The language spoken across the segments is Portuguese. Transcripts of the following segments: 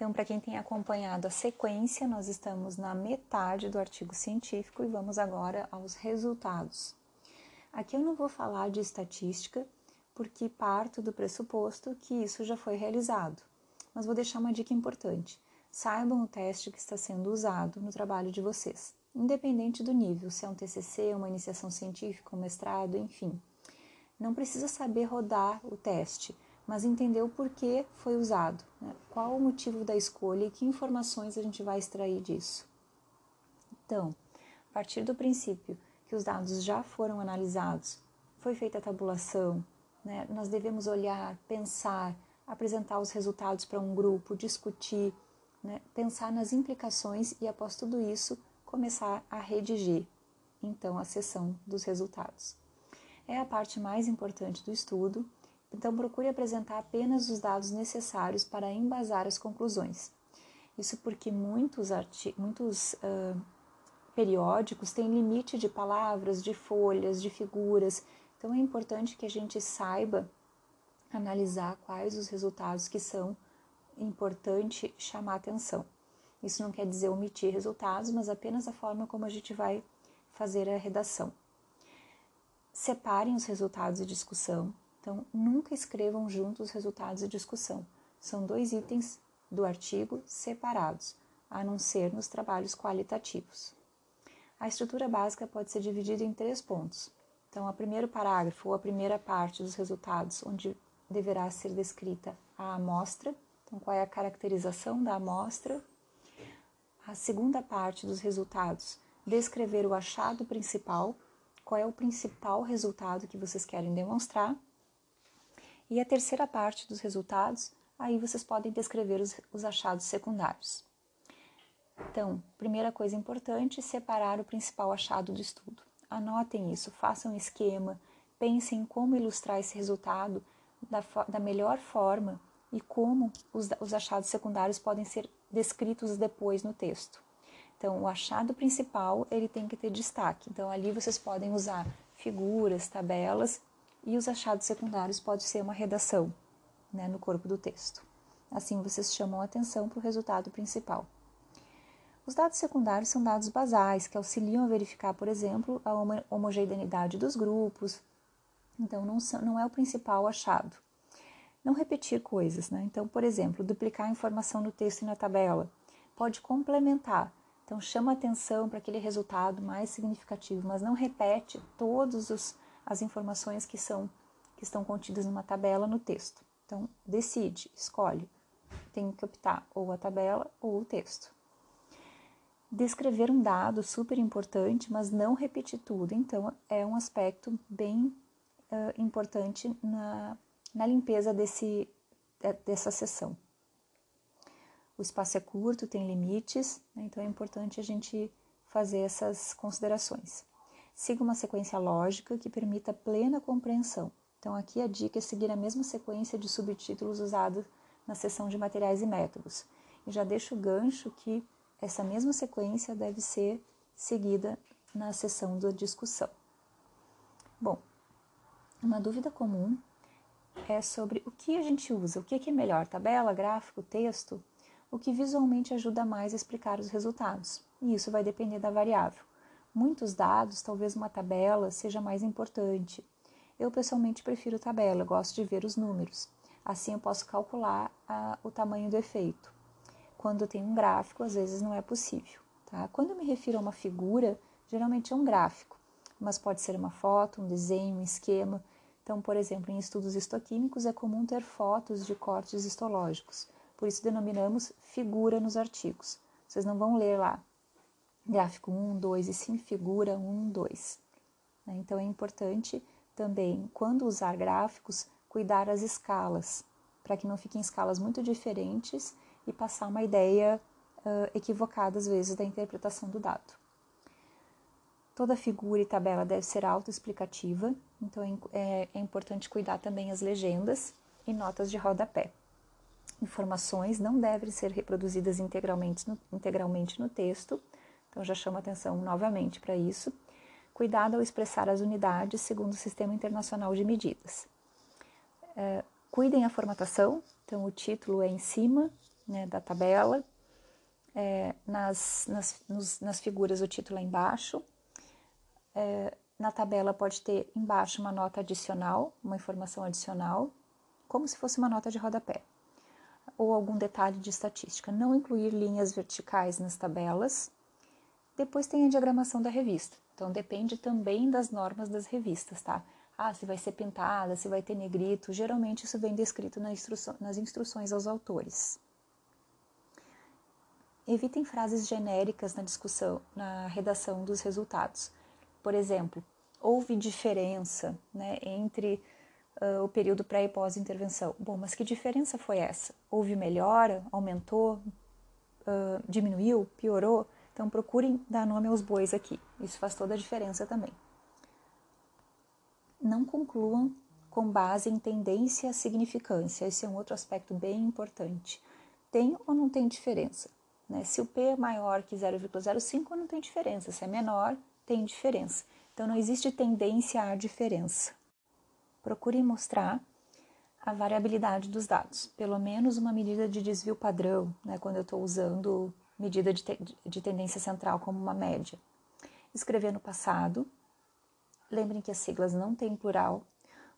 Então, para quem tem acompanhado a sequência, nós estamos na metade do artigo científico e vamos agora aos resultados. Aqui eu não vou falar de estatística, porque parto do pressuposto que isso já foi realizado, mas vou deixar uma dica importante. Saibam o teste que está sendo usado no trabalho de vocês, independente do nível, se é um TCC, uma iniciação científica, um mestrado, enfim. Não precisa saber rodar o teste, mas entender o porquê foi usado, né? qual o motivo da escolha e que informações a gente vai extrair disso. Então, a partir do princípio que os dados já foram analisados, foi feita a tabulação, né? nós devemos olhar, pensar, apresentar os resultados para um grupo, discutir, né? pensar nas implicações e, após tudo isso, começar a redigir, então, a sessão dos resultados. É a parte mais importante do estudo então, procure apresentar apenas os dados necessários para embasar as conclusões. Isso porque muitos, muitos uh, periódicos têm limite de palavras, de folhas, de figuras. Então, é importante que a gente saiba analisar quais os resultados que são importante chamar atenção. Isso não quer dizer omitir resultados, mas apenas a forma como a gente vai fazer a redação. Separem os resultados de discussão, então, nunca escrevam juntos os resultados da discussão. São dois itens do artigo separados, a não ser nos trabalhos qualitativos. A estrutura básica pode ser dividida em três pontos. Então, o primeiro parágrafo ou a primeira parte dos resultados, onde deverá ser descrita a amostra, então qual é a caracterização da amostra. A segunda parte dos resultados, descrever o achado principal, qual é o principal resultado que vocês querem demonstrar. E a terceira parte dos resultados, aí vocês podem descrever os, os achados secundários. Então, primeira coisa importante, separar o principal achado do estudo. Anotem isso, façam um esquema, pensem em como ilustrar esse resultado da, da melhor forma e como os, os achados secundários podem ser descritos depois no texto. Então, o achado principal ele tem que ter destaque. Então, ali vocês podem usar figuras, tabelas e os achados secundários pode ser uma redação né, no corpo do texto. Assim, vocês chamam atenção para o resultado principal. Os dados secundários são dados basais que auxiliam a verificar, por exemplo, a homogeneidade dos grupos. Então, não, são, não é o principal achado. Não repetir coisas, né? Então, por exemplo, duplicar a informação no texto e na tabela. Pode complementar. Então, chama atenção para aquele resultado mais significativo, mas não repete todos os as informações que são que estão contidas numa tabela no texto. Então, decide, escolhe. Tem que optar ou a tabela ou o texto. Descrever um dado super importante, mas não repetir tudo. Então, é um aspecto bem uh, importante na, na limpeza desse, dessa sessão. O espaço é curto, tem limites, né? então é importante a gente fazer essas considerações. Siga uma sequência lógica que permita plena compreensão. Então, aqui a dica é seguir a mesma sequência de subtítulos usada na seção de materiais e métodos. E já deixo o gancho que essa mesma sequência deve ser seguida na seção da discussão. Bom, uma dúvida comum é sobre o que a gente usa, o que é melhor, tabela, gráfico, texto, o que visualmente ajuda mais a explicar os resultados. E isso vai depender da variável muitos dados, talvez uma tabela seja mais importante. Eu pessoalmente prefiro tabela, gosto de ver os números. Assim eu posso calcular a, o tamanho do efeito. Quando tem um gráfico, às vezes não é possível. Tá? Quando eu me refiro a uma figura, geralmente é um gráfico, mas pode ser uma foto, um desenho, um esquema. Então, por exemplo, em estudos histoquímicos é comum ter fotos de cortes histológicos, por isso denominamos figura nos artigos. Vocês não vão ler lá gráfico 1, 2 e sim figura 1, 2. Né? Então é importante também, quando usar gráficos, cuidar as escalas, para que não fiquem escalas muito diferentes e passar uma ideia uh, equivocada às vezes da interpretação do dado. Toda figura e tabela deve ser autoexplicativa, então é, é importante cuidar também as legendas e notas de rodapé. Informações não devem ser reproduzidas integralmente no, integralmente no texto, então já chamo atenção novamente para isso. Cuidado ao expressar as unidades segundo o Sistema Internacional de Medidas. É, cuidem a formatação, então o título é em cima, né, da tabela. É, nas, nas, nos, nas figuras o título é embaixo. É, na tabela pode ter embaixo uma nota adicional, uma informação adicional, como se fosse uma nota de rodapé, ou algum detalhe de estatística. Não incluir linhas verticais nas tabelas. Depois tem a diagramação da revista. Então depende também das normas das revistas, tá? Ah, se vai ser pintada, se vai ter negrito. Geralmente isso vem descrito na instrução, nas instruções aos autores. Evitem frases genéricas na discussão, na redação dos resultados. Por exemplo, houve diferença né, entre uh, o período pré e pós-intervenção. Bom, mas que diferença foi essa? Houve melhora? Aumentou? Uh, diminuiu? Piorou? Então procurem dar nome aos bois aqui. Isso faz toda a diferença também. Não concluam com base em tendência e significância. Esse é um outro aspecto bem importante. Tem ou não tem diferença? Né? Se o P é maior que 0,05, não tem diferença. Se é menor, tem diferença. Então, não existe tendência à diferença. Procure mostrar a variabilidade dos dados, pelo menos uma medida de desvio padrão, né, quando eu estou usando medida de, te de tendência central como uma média. Escrever no passado. Lembrem que as siglas não têm plural.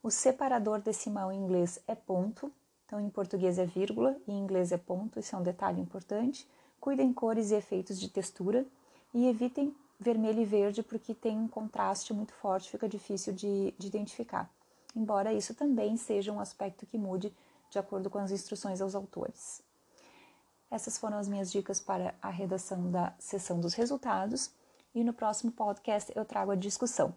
O separador decimal em inglês é ponto, então em português é vírgula e em inglês é ponto, isso é um detalhe importante. Cuidem cores e efeitos de textura e evitem vermelho e verde porque tem um contraste muito forte, fica difícil de, de identificar. Embora isso também seja um aspecto que mude de acordo com as instruções aos autores. Essas foram as minhas dicas para a redação da sessão dos resultados. E no próximo podcast eu trago a discussão